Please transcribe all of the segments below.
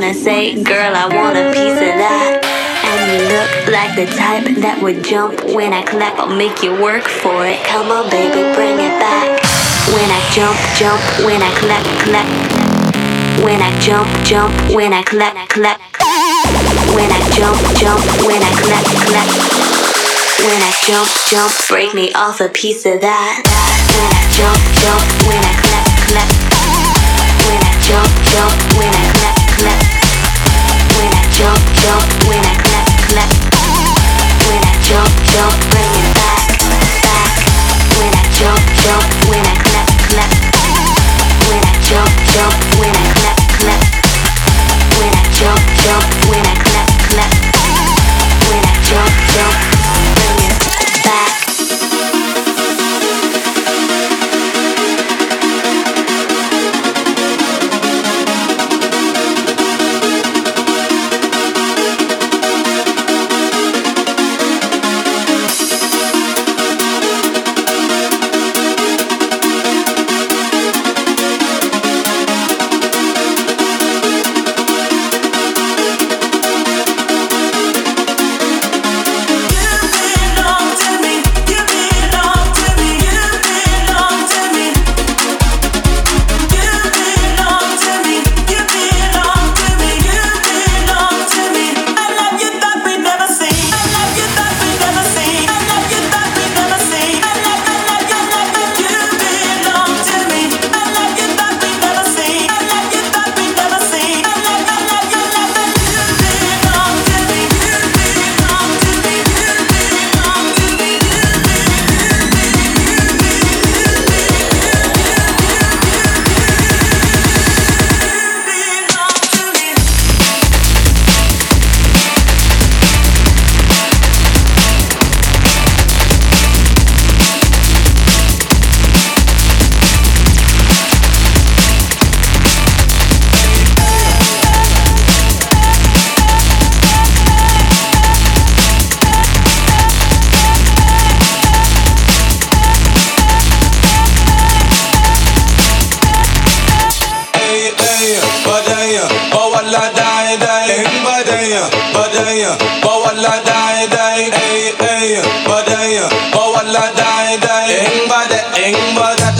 you wanna say, girl, I want a piece of that. And you look like the type that would jump when I clap. I'll make you work for it. Come on, baby, bring it back. When I jump, jump, when I clap, clap. When I jump, jump, when I clap, clap. When I jump, jump, when I clap, clap. When I jump, jump, break me off a piece of that. When I jump, jump, when I clap, clap. When I jump, jump, when I clap, clap. Jump, jump, when I clap, clap. When I jump, jump, bring it back, back. When I jump, jump, when I clap, clap. When I jump, jump,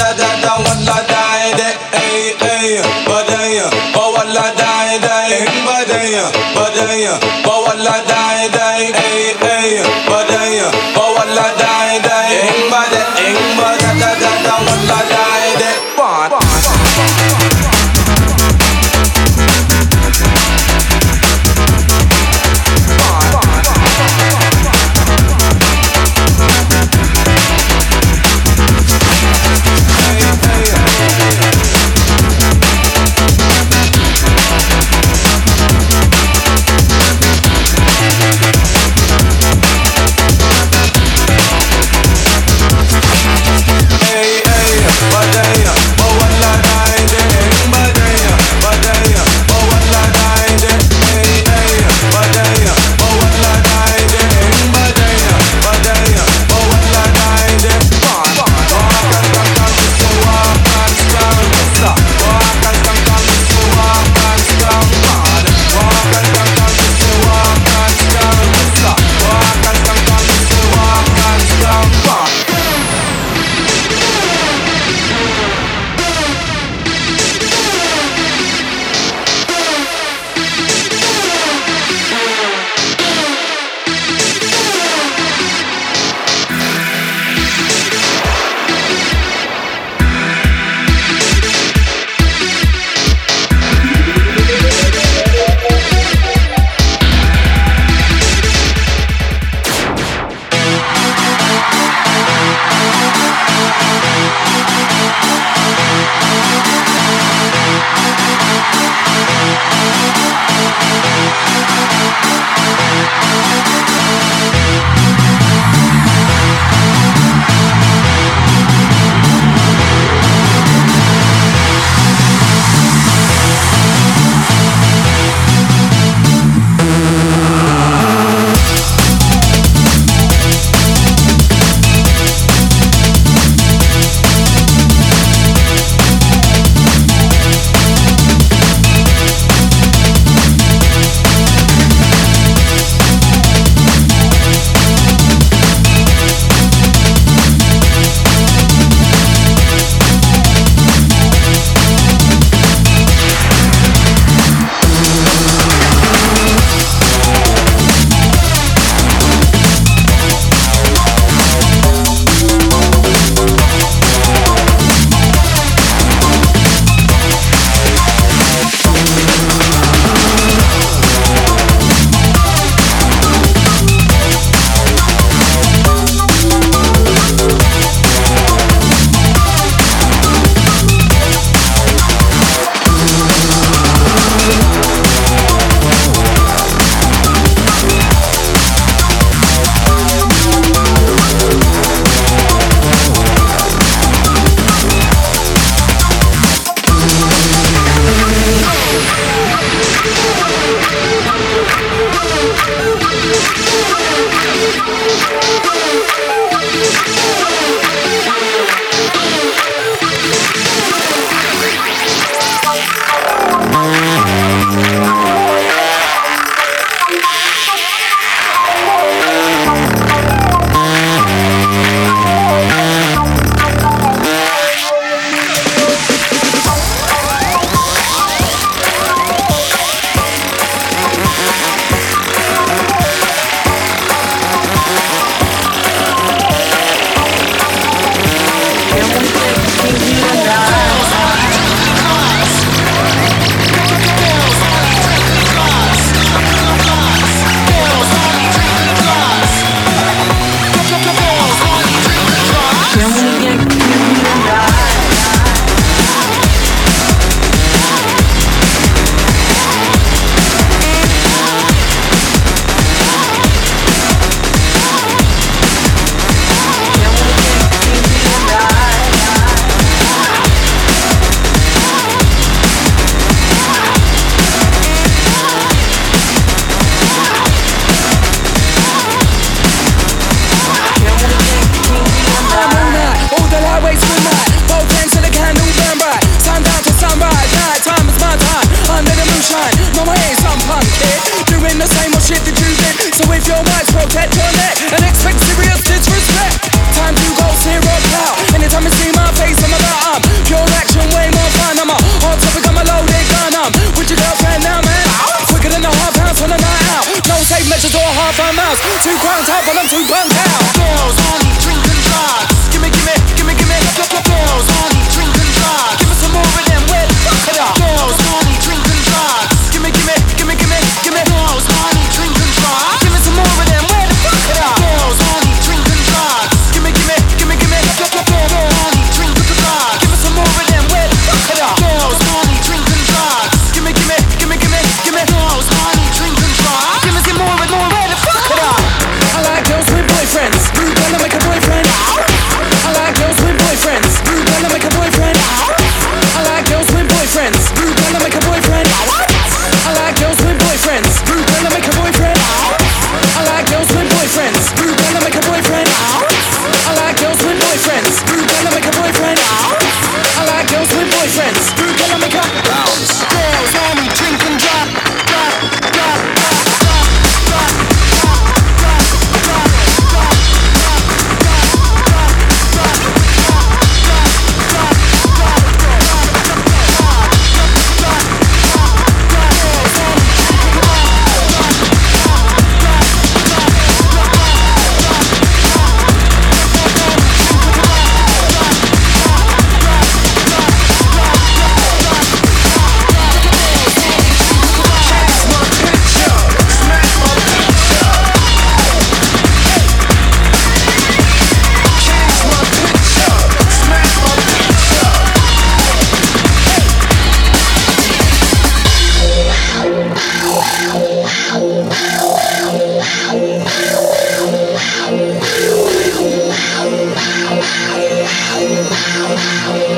da da da one da da da ay ay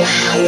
Yeah.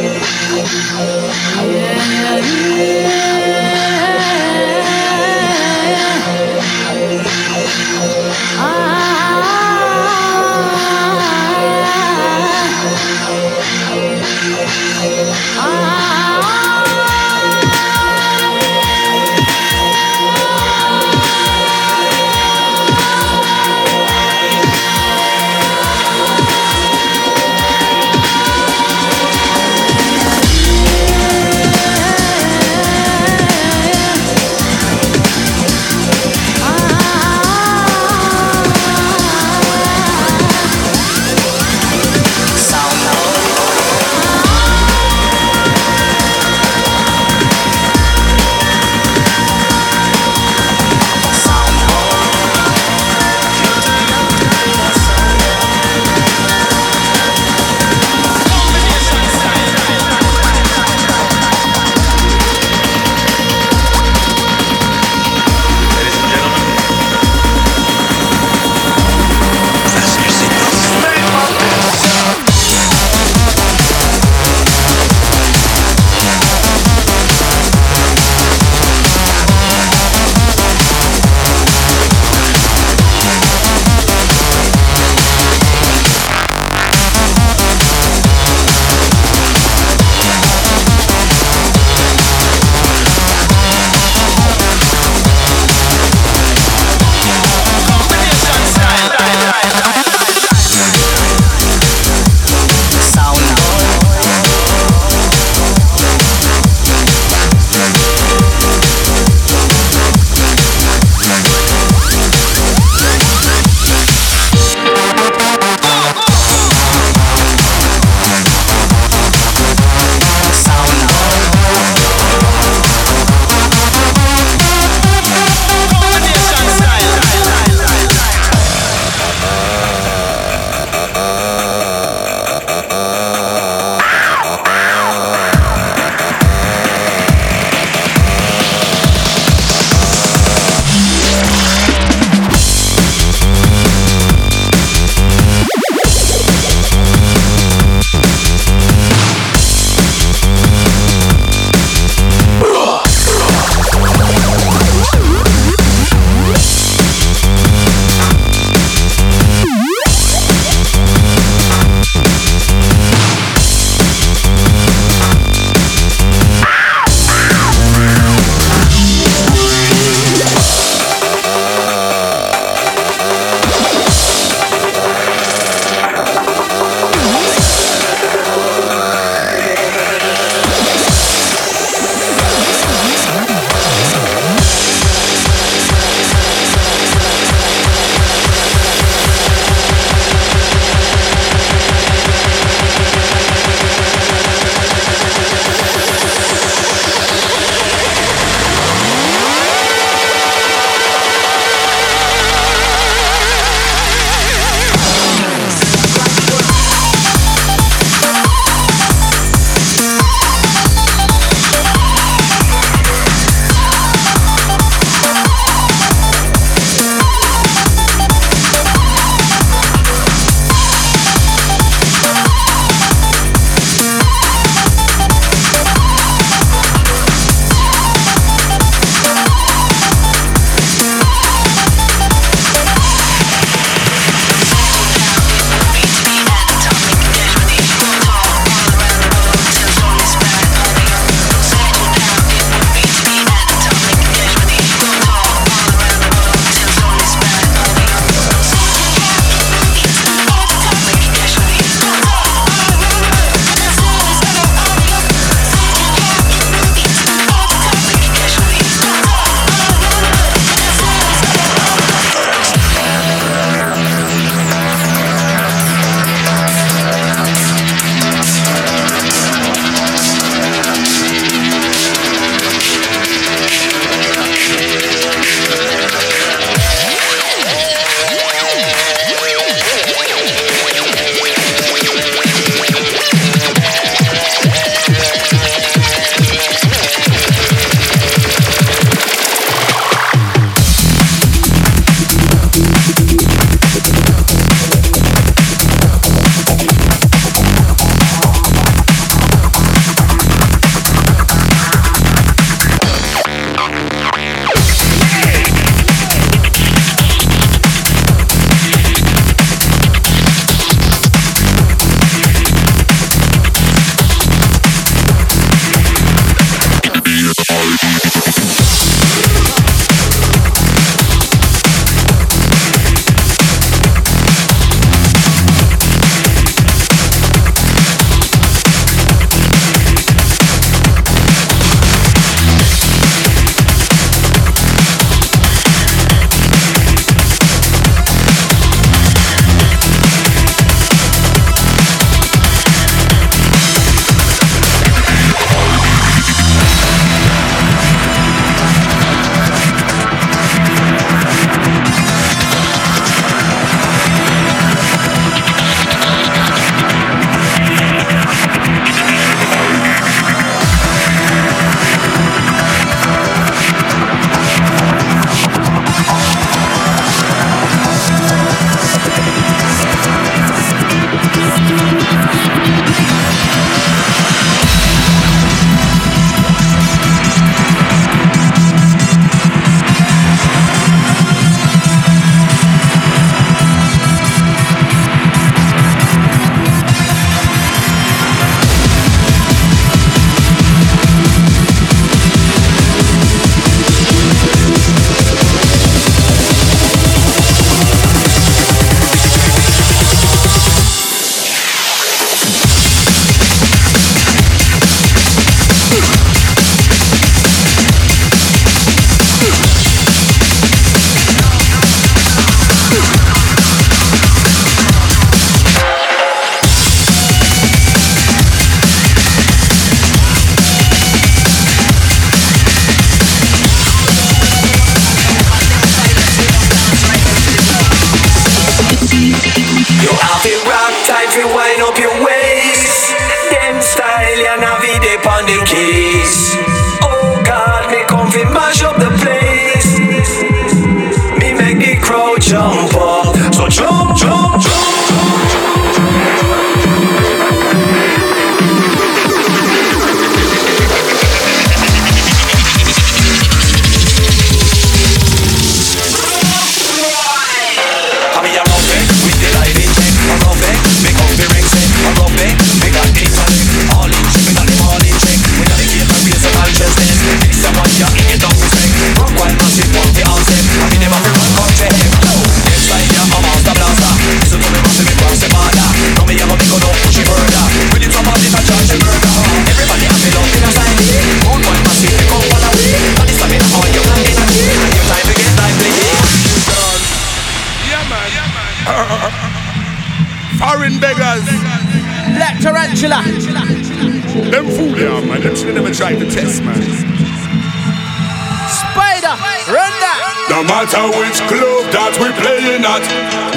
matter which club that we playing at,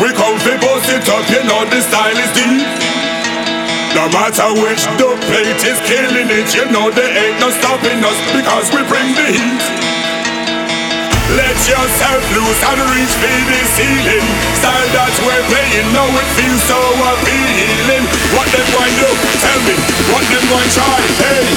we come fi bust it up, you know the style is deep. No matter which the plate is killing it, you know there ain't no stopping us because we bring the heat. Let yourself loose and reach for the ceiling. Style that we're playing, now it feels so appealing. What them want do? Tell me. What them want try? Hey.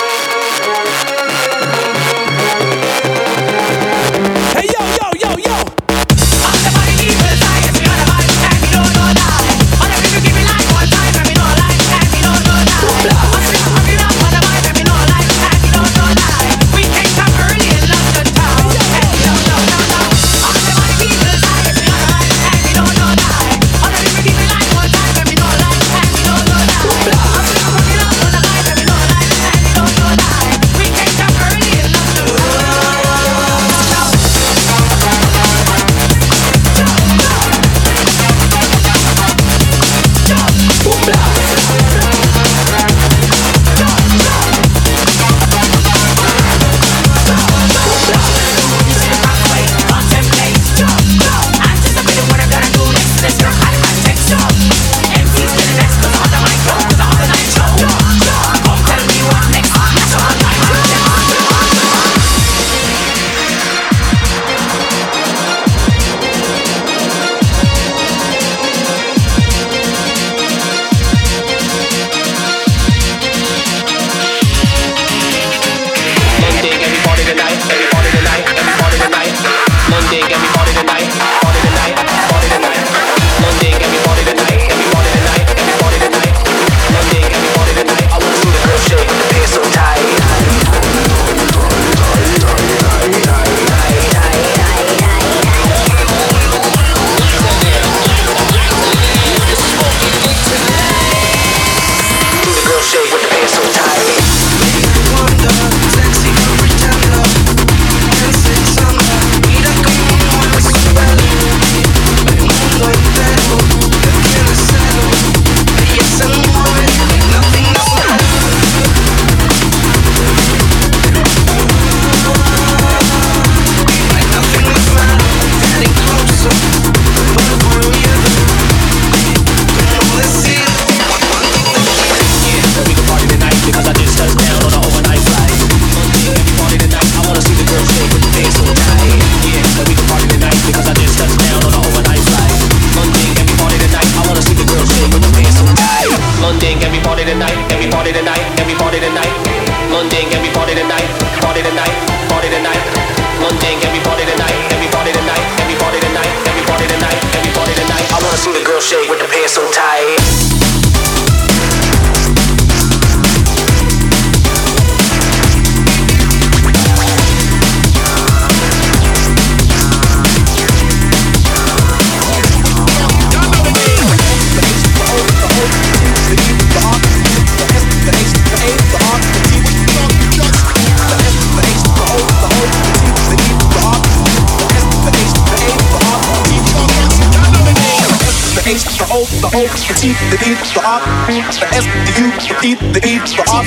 the S, the U, the P, the E, the R.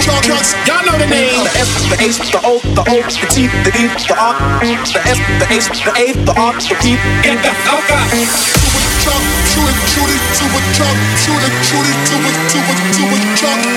Y'all know the name. The S, the H, the O, the O, the T, the E, the R, the S, the H, the A, the R, the P, and the. Truck, to it, to it, to it, to it, to it, to it, to it, to it.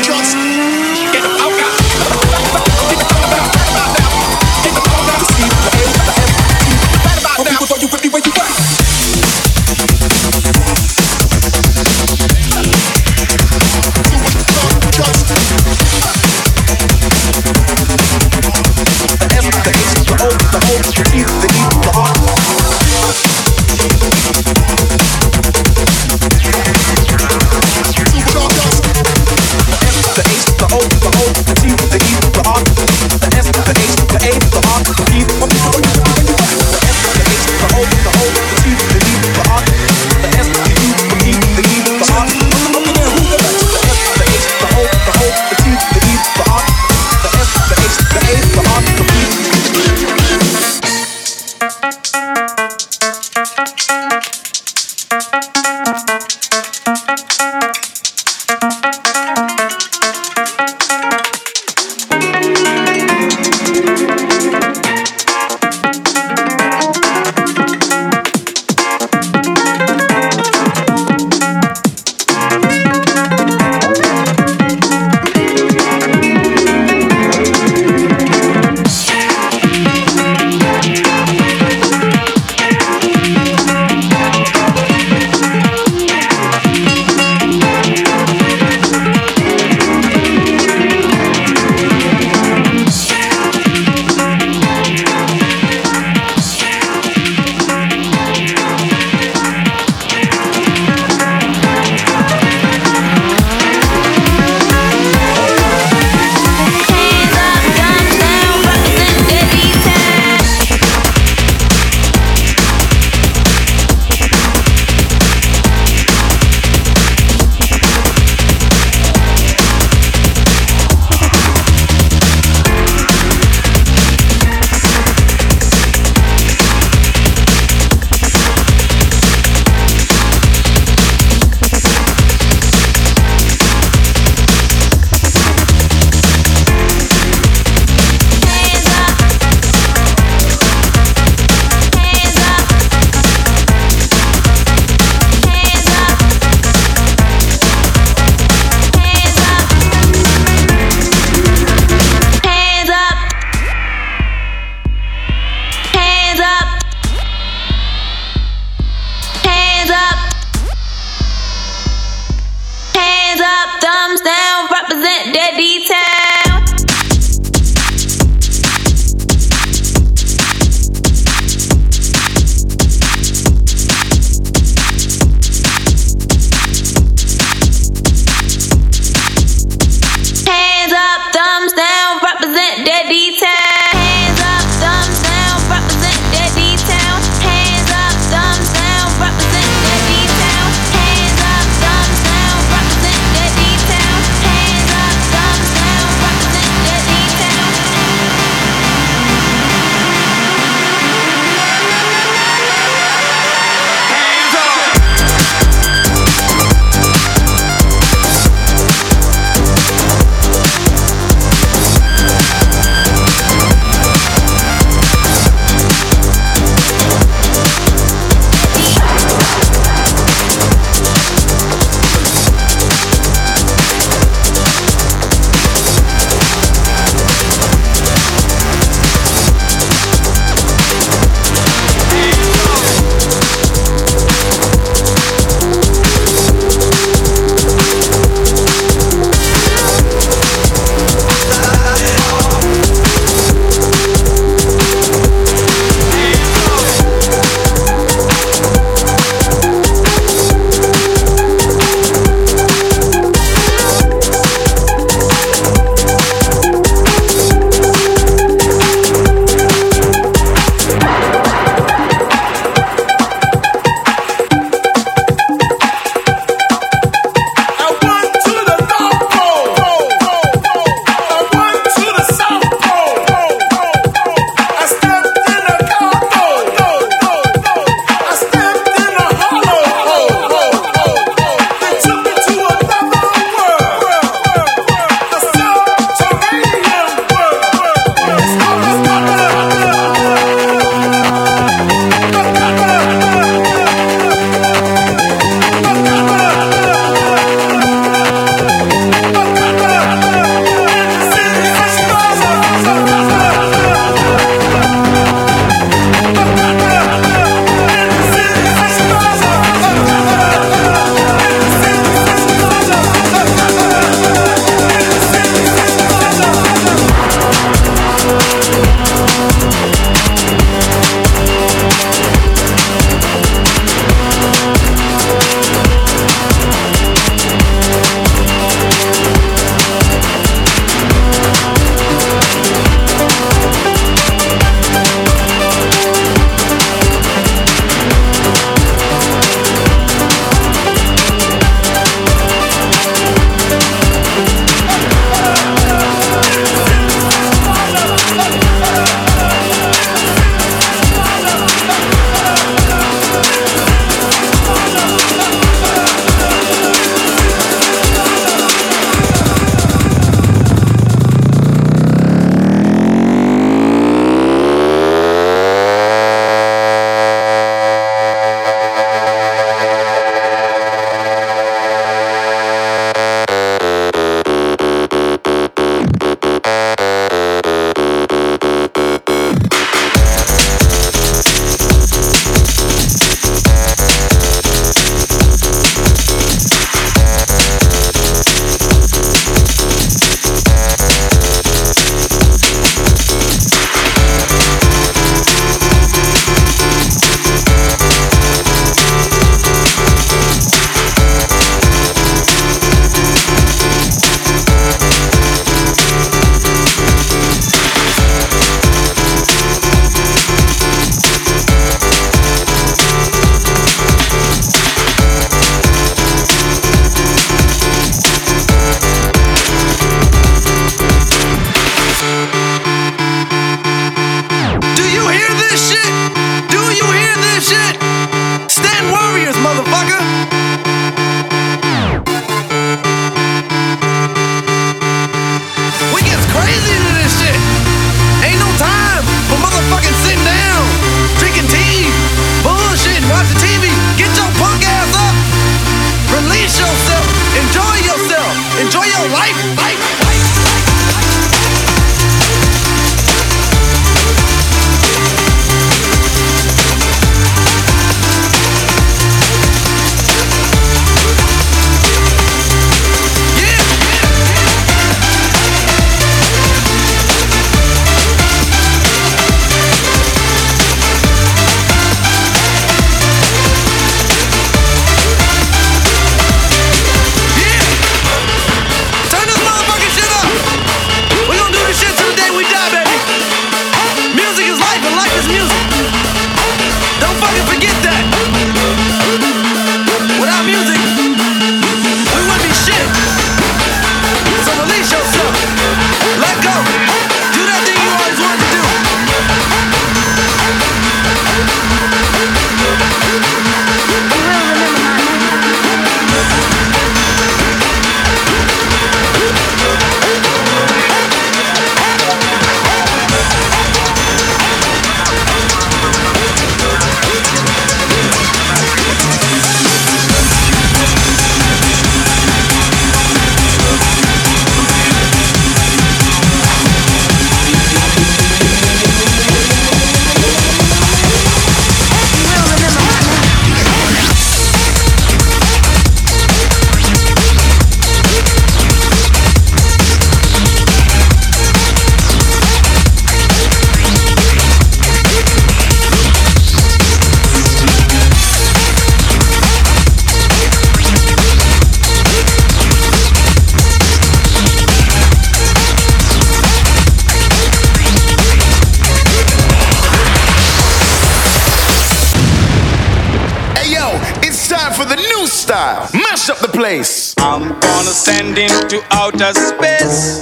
Send him to outer space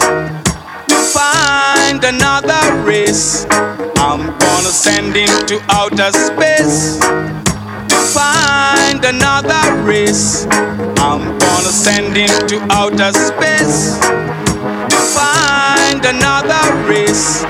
to find another race. I'm gonna send him to outer space to find another race. I'm gonna send him to outer space to find another race.